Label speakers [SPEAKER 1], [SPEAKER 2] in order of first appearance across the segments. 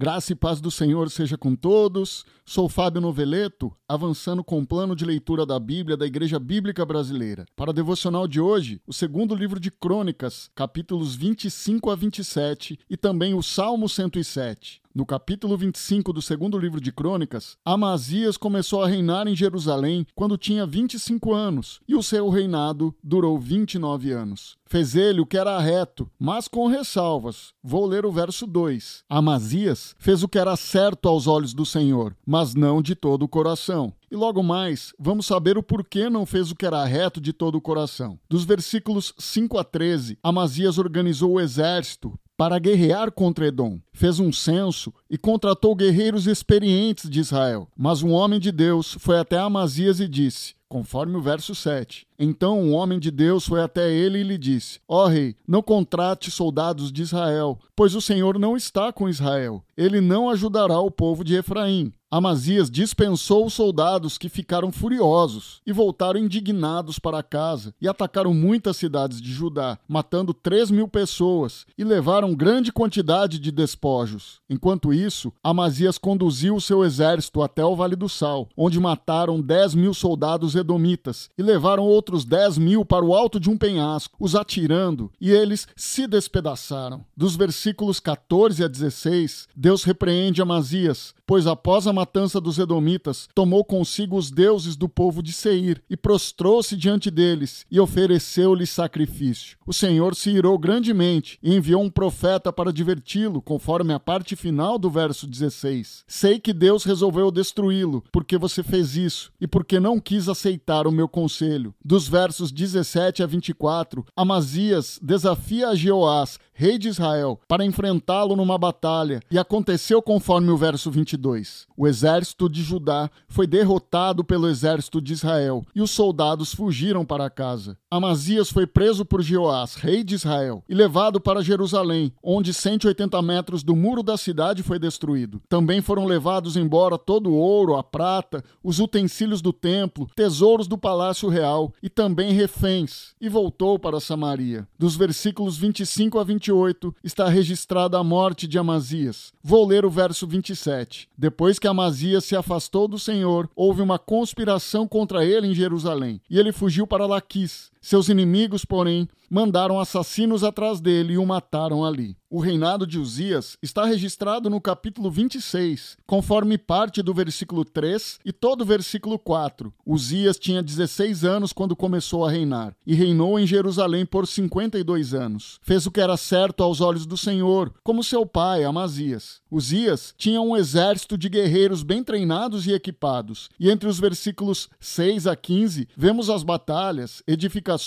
[SPEAKER 1] Graça e paz do Senhor seja com todos. Sou Fábio Noveleto, avançando com o plano de leitura da Bíblia da Igreja Bíblica Brasileira. Para o devocional de hoje, o segundo livro de Crônicas, capítulos 25 a 27 e também o Salmo 107. No capítulo 25 do segundo livro de Crônicas, Amazias começou a reinar em Jerusalém quando tinha 25 anos, e o seu reinado durou 29 anos. Fez ele o que era reto, mas com ressalvas. Vou ler o verso 2. Amazias fez o que era certo aos olhos do Senhor, mas não de todo o coração. E logo mais, vamos saber o porquê não fez o que era reto de todo o coração. Dos versículos 5 a 13, Amazias organizou o exército para guerrear contra Edom. Fez um censo e contratou guerreiros experientes de Israel. Mas um homem de Deus foi até Amazias e disse: conforme o verso 7. Então um homem de Deus foi até ele e lhe disse: Ó oh, rei, não contrate soldados de Israel, pois o Senhor não está com Israel. Ele não ajudará o povo de Efraim. Amazias dispensou os soldados que ficaram furiosos e voltaram indignados para casa e atacaram muitas cidades de Judá, matando três mil pessoas e levaram grande quantidade de despojos. Enquanto isso, Amazias conduziu o seu exército até o Vale do Sal, onde mataram dez mil soldados edomitas e levaram outros dez mil para o alto de um penhasco, os atirando, e eles se despedaçaram. Dos versículos 14 a 16, Deus repreende Amazias, pois após a matança dos Edomitas, tomou consigo os deuses do povo de Seir e prostrou-se diante deles e ofereceu-lhes sacrifício. O Senhor se irou grandemente e enviou um profeta para diverti-lo, conforme a parte final do verso 16. Sei que Deus resolveu destruí-lo, porque você fez isso e porque não quis aceitar o meu conselho. Dos versos 17 a 24, Amazias desafia a Jeoás, rei de Israel, para enfrentá-lo numa batalha, e aconteceu conforme o verso 22. O exército de Judá foi derrotado pelo exército de Israel e os soldados fugiram para casa. Amazias foi preso por Jeoás, rei de Israel, e levado para Jerusalém, onde 180 metros do muro da cidade foi destruído. Também foram levados embora todo o ouro, a prata, os utensílios do templo, tesouros do palácio real e também reféns, e voltou para Samaria. Dos versículos 25 a 28 está registrada a morte de Amazias. Vou ler o verso 27. Depois que Amazias se afastou do Senhor, houve uma conspiração contra ele em Jerusalém, e ele fugiu para Laquis. Seus inimigos, porém, mandaram assassinos atrás dele e o mataram ali. O reinado de Uzias está registrado no capítulo 26, conforme parte do versículo 3 e todo o versículo 4. Uzias tinha 16 anos quando começou a reinar e reinou em Jerusalém por 52 anos. Fez o que era certo aos olhos do Senhor, como seu pai, Amazias. Uzias tinha um exército de guerreiros bem treinados e equipados, e entre os versículos 6 a 15 vemos as batalhas, edificações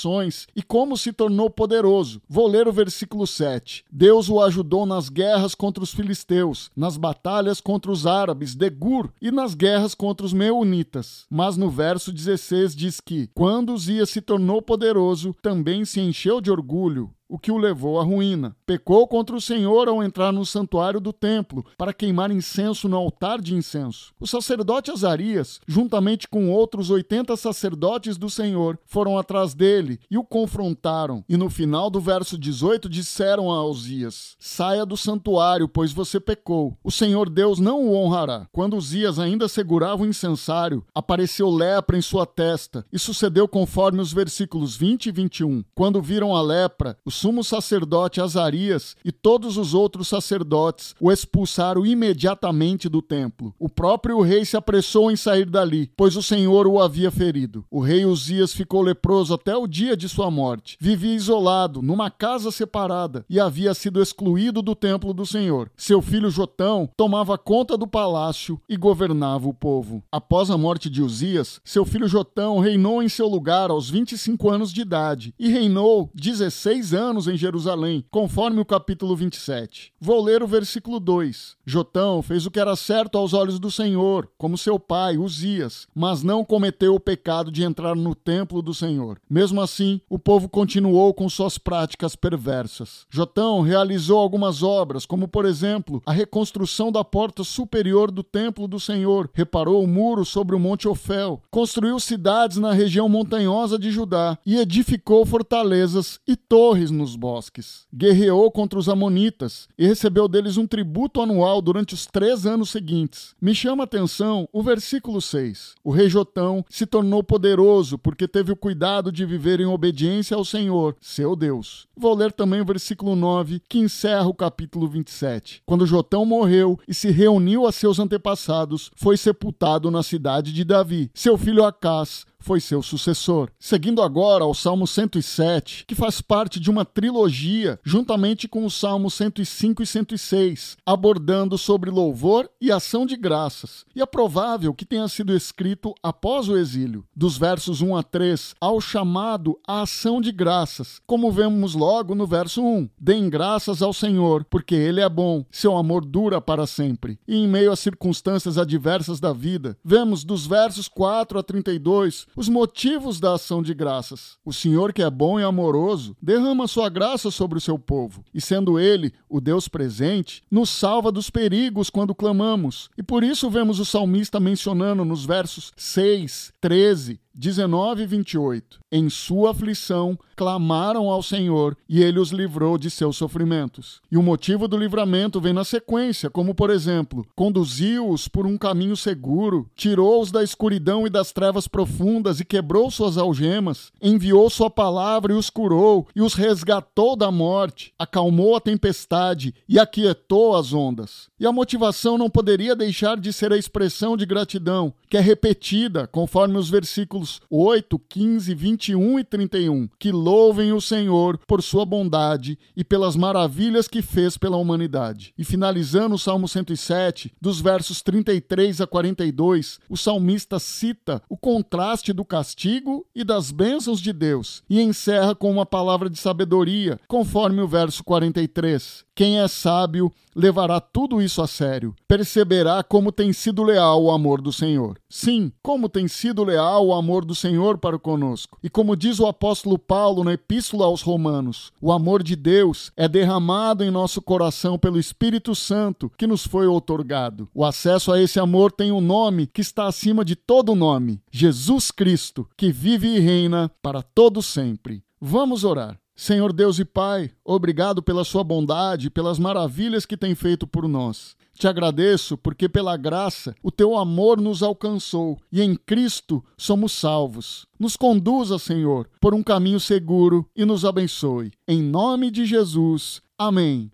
[SPEAKER 1] e como se tornou poderoso. Vou ler o versículo 7. Deus o ajudou nas guerras contra os filisteus, nas batalhas contra os árabes de Gur e nas guerras contra os meunitas. Mas no verso 16 diz que, quando Uzias se tornou poderoso, também se encheu de orgulho o que o levou à ruína. Pecou contra o Senhor ao entrar no santuário do templo para queimar incenso no altar de incenso. O sacerdote Azarias, juntamente com outros 80 sacerdotes do Senhor, foram atrás dele e o confrontaram. E no final do verso 18 disseram a Uzias: Saia do santuário, pois você pecou. O Senhor Deus não o honrará. Quando Uzias ainda segurava o incensário, apareceu lepra em sua testa, e sucedeu conforme os versículos 20 e 21. Quando viram a lepra, os sumo sacerdote Azarias e todos os outros sacerdotes o expulsaram imediatamente do templo. O próprio rei se apressou em sair dali, pois o Senhor o havia ferido. O rei Uzias ficou leproso até o dia de sua morte. Vivia isolado, numa casa separada, e havia sido excluído do templo do Senhor. Seu filho Jotão tomava conta do palácio e governava o povo. Após a morte de Uzias, seu filho Jotão reinou em seu lugar aos 25 anos de idade e reinou 16 anos anos em Jerusalém, conforme o capítulo 27. Vou ler o versículo 2. Jotão fez o que era certo aos olhos do Senhor, como seu pai, Uzias, mas não cometeu o pecado de entrar no templo do Senhor. Mesmo assim, o povo continuou com suas práticas perversas. Jotão realizou algumas obras, como por exemplo, a reconstrução da porta superior do templo do Senhor, reparou o muro sobre o Monte Ofel, construiu cidades na região montanhosa de Judá e edificou fortalezas e torres nos bosques. Guerreou contra os Amonitas e recebeu deles um tributo anual durante os três anos seguintes. Me chama a atenção o versículo 6. O rei Jotão se tornou poderoso porque teve o cuidado de viver em obediência ao Senhor, seu Deus. Vou ler também o versículo 9, que encerra o capítulo 27. Quando Jotão morreu e se reuniu a seus antepassados, foi sepultado na cidade de Davi. Seu filho Acás foi seu sucessor. Seguindo agora ao Salmo 107, que faz parte de uma trilogia, juntamente com os Salmos 105 e 106, abordando sobre louvor e ação de graças. E é provável que tenha sido escrito após o exílio, dos versos 1 a 3, ao chamado à ação de graças, como vemos logo no verso 1. Deem graças ao Senhor, porque ele é bom, seu amor dura para sempre. E em meio às circunstâncias adversas da vida, vemos dos versos 4 a 32 os motivos da ação de graças. O Senhor, que é bom e amoroso, derrama sua graça sobre o seu povo, e sendo Ele o Deus presente, nos salva dos perigos quando clamamos. E por isso vemos o salmista mencionando nos versos 6, 13 19 e 28. Em sua aflição, clamaram ao Senhor e ele os livrou de seus sofrimentos. E o motivo do livramento vem na sequência, como por exemplo, conduziu-os por um caminho seguro, tirou-os da escuridão e das trevas profundas e quebrou suas algemas, enviou sua palavra e os curou e os resgatou da morte, acalmou a tempestade e aquietou as ondas. E a motivação não poderia deixar de ser a expressão de gratidão, que é repetida conforme os versículos versículos 8, 15, 21 e 31, que louvem o Senhor por sua bondade e pelas maravilhas que fez pela humanidade. E finalizando o Salmo 107, dos versos 33 a 42, o salmista cita o contraste do castigo e das bênçãos de Deus e encerra com uma palavra de sabedoria, conforme o verso 43. Quem é sábio levará tudo isso a sério. Perceberá como tem sido leal o amor do Senhor. Sim, como tem sido leal o amor do Senhor para conosco. E como diz o apóstolo Paulo na Epístola aos Romanos, o amor de Deus é derramado em nosso coração pelo Espírito Santo que nos foi outorgado. O acesso a esse amor tem um nome que está acima de todo nome: Jesus Cristo, que vive e reina para todo sempre. Vamos orar. Senhor Deus e Pai, obrigado pela sua bondade, pelas maravilhas que tem feito por nós. Te agradeço porque, pela graça, o teu amor nos alcançou e em Cristo somos salvos. Nos conduza, Senhor, por um caminho seguro e nos abençoe. Em nome de Jesus. Amém.